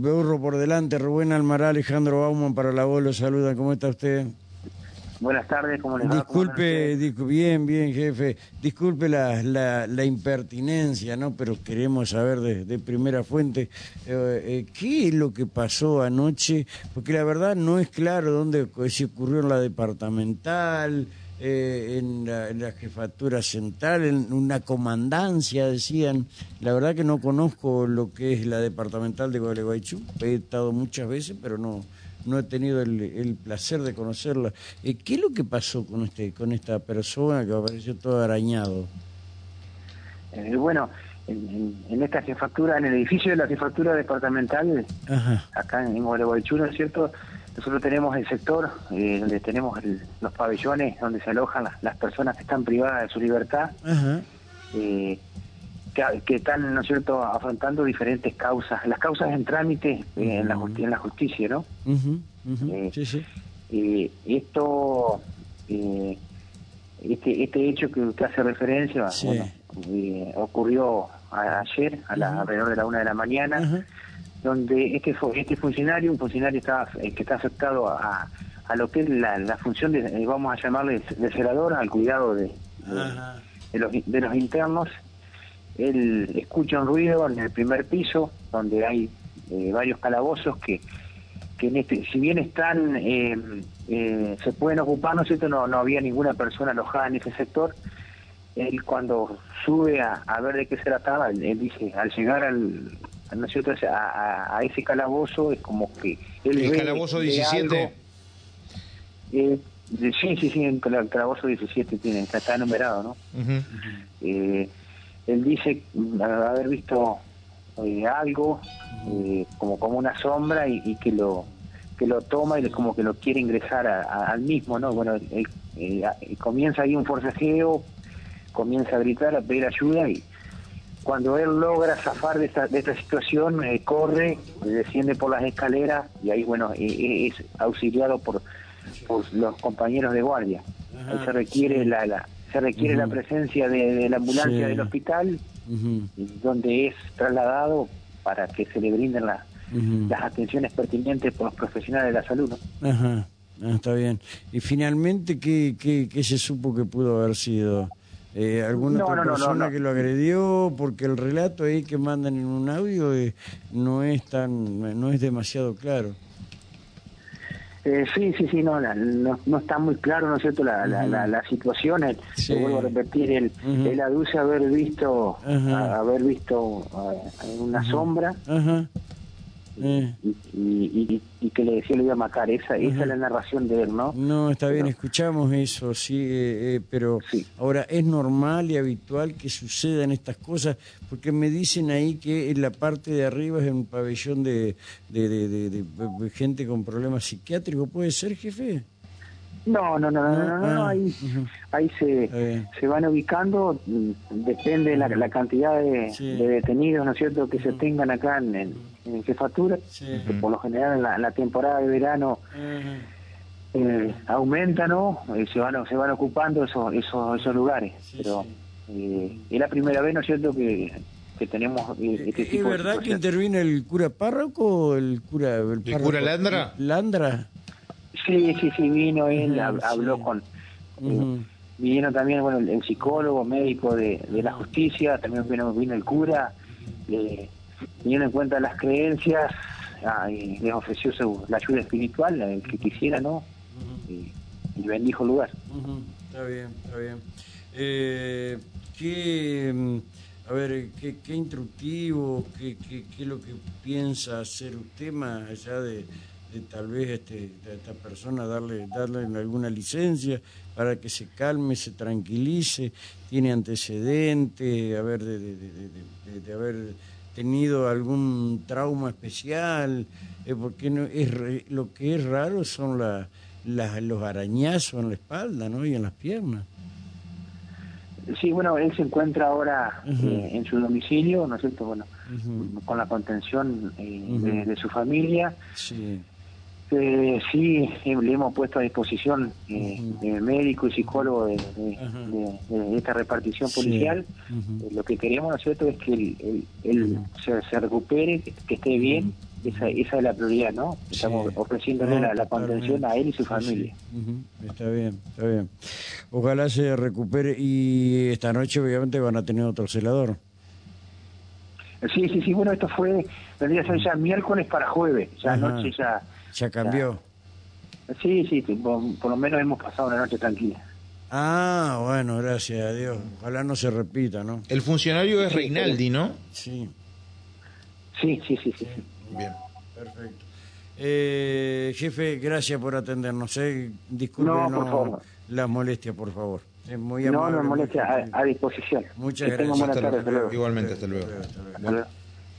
Burro por delante, Rubén Almará, Alejandro Bauman para la voz, lo saluda, ¿cómo está usted? Buenas tardes, ¿cómo les va? Disculpe, bien, bien, jefe. Disculpe la, la, impertinencia, ¿no? Pero queremos saber de, primera fuente eh, eh, qué es lo que pasó anoche, porque la verdad no es claro dónde se ocurrió en la departamental, eh, en, la, jefatura central, en una comandancia, decían. La verdad que no conozco lo que es la departamental de Gualeguaychú. He estado muchas veces, pero no no he tenido el, placer de conocerla. Eh, ¿Qué es lo que pasó con este con esta persona que apareció todo arañado? Eh, bueno, en, esta jefatura, en el edificio de la jefatura departamental, acá en Gualeguaychú, ¿no es cierto? Nosotros tenemos el sector eh, donde tenemos los pabellones donde se alojan las, personas que están privadas de su libertad. Eh, que, están, ¿no es cierto?, afrontando diferentes causas, las causas en trámite eh, en, la en la justicia, ¿no? Eh, sí, sí. Eh, esto, este, este hecho que usted hace referencia, ocurrió ayer a la, alrededor de la una de la mañana, donde este este funcionario, un funcionario está, que está afectado a, a lo que es la, la función de, vamos a llamarle de celador, al cuidado de, de, los, de los internos, él escucha un ruido en el primer piso, donde hay eh, varios calabozos que, que en este, si bien están, eh, eh, se pueden ocupar, ¿no es cierto? No, no había ninguna persona alojada en ese sector. Él cuando sube a, ver de qué se trataba, él, dice, al llegar al, ¿no es cierto? A, a, ese calabozo es como que... ¿El calabozo 17? sí, sí, sí, el calabozo 17 tiene, está, está numerado, ¿no? él dice haber visto eh, algo eh, como como una sombra y, que lo que lo toma y como que lo quiere ingresar al mismo no bueno eh, comienza ahí un forcejeo comienza a gritar a pedir ayuda y cuando él logra zafar de esta, de esta situación corre desciende por las escaleras y ahí bueno es auxiliado por, por los compañeros de guardia ahí se requiere la, la se requiere la presencia de, la ambulancia del hospital, donde es trasladado para que se le brinden las atenciones pertinentes por los profesionales de la salud. Ajá, ah, está bien. Y finalmente, ¿qué, qué, se supo que pudo haber sido? Eh, ¿Alguna otra persona que lo agredió? Porque el relato ahí que mandan en un audio eh, no es tan, no es demasiado claro. Eh, sí, sí, sí, no, no, está muy claro, ¿no es cierto?, la, la, la, situación. El, vuelvo a repetir, él, él aduce haber visto, haber visto una sombra y, y, que le decía le iba a matar. Esa, esa es la narración de él, ¿no? No, está bien, escuchamos eso, sí, eh, eh, pero ahora es normal y habitual que sucedan estas cosas, porque me dicen ahí que en la parte de arriba es un pabellón de, de, de, gente con problemas psiquiátricos. ¿Puede ser, jefe? No, no, no, no, no, no, ah, ahí, ahí se, se van ubicando, mm, depende la, la cantidad de, detenidos, ¿no es cierto?, que se tengan acá en, en, jefatura, que por lo general en la, temporada de verano eh, aumenta, ¿no?, eh, se van se van ocupando esos esos, esos lugares, pero eh, es la primera vez, ¿no es cierto?, que, que tenemos este tipo ¿Es verdad que interviene el cura párroco o el cura... ¿El, ¿El cura Landra? Landra. Sí, sí, sí, vino él, habló con... Eh, vino también bueno el, psicólogo, médico de, la justicia, también vino, vino el cura, eh, teniendo en cuenta las creencias, ah, y les ofreció la ayuda espiritual, el que quisiera, ¿no? y, bendijo el lugar. Está bien, está bien. Eh, ¿qué, mm, a ver, qué, qué instructivo, qué, qué, qué es lo que piensa hacer usted más allá de de tal vez este, a esta persona darle, darle alguna licencia para que se calme, se tranquilice, tiene antecedentes, haber de, de, haber tenido algún trauma especial, eh, porque no, es lo que es raro son la, los arañazos en la espalda ¿no? y en las piernas. Sí, bueno, él se encuentra ahora eh, en su domicilio, ¿no es cierto? Bueno, con la contención eh, de, su familia. Sí. Eh, sí, le hemos puesto a disposición eh, médico y psicólogo de, esta repartición policial. Eh, lo que queremos, ¿no es cierto?, es que él, se, recupere, que, esté bien, esa, esa es la prioridad, ¿no? Estamos Sí. ofreciéndole No, la, contención a él y su familia. sí. Está bien, está bien. Ojalá se recupere y esta noche obviamente van a tener otro celador. Sí, sí, sí, bueno, esto fue, vendría a ser ya miércoles para jueves, ya anoche ya... Ya cambió. Sí, sí, sí, por, por lo menos hemos pasado una noche tranquila. Ah, bueno, gracias a Dios. Ojalá no se repita, ¿no? El funcionario es Reinaldi, ¿no? Sí, Sí, sí, sí, sí. sí. Bien. perfecto. Eh, jefe, gracias por atendernos. Eh. Discúlpenos No, por favor. las molestias, por favor. Es muy No, amable, no muy molestia, gentil. a, a disposición. Muchas que gracias. Hasta luego. hasta luego. Igualmente, hasta luego. Hasta luego. Hasta luego.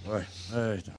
Bueno, ahí está.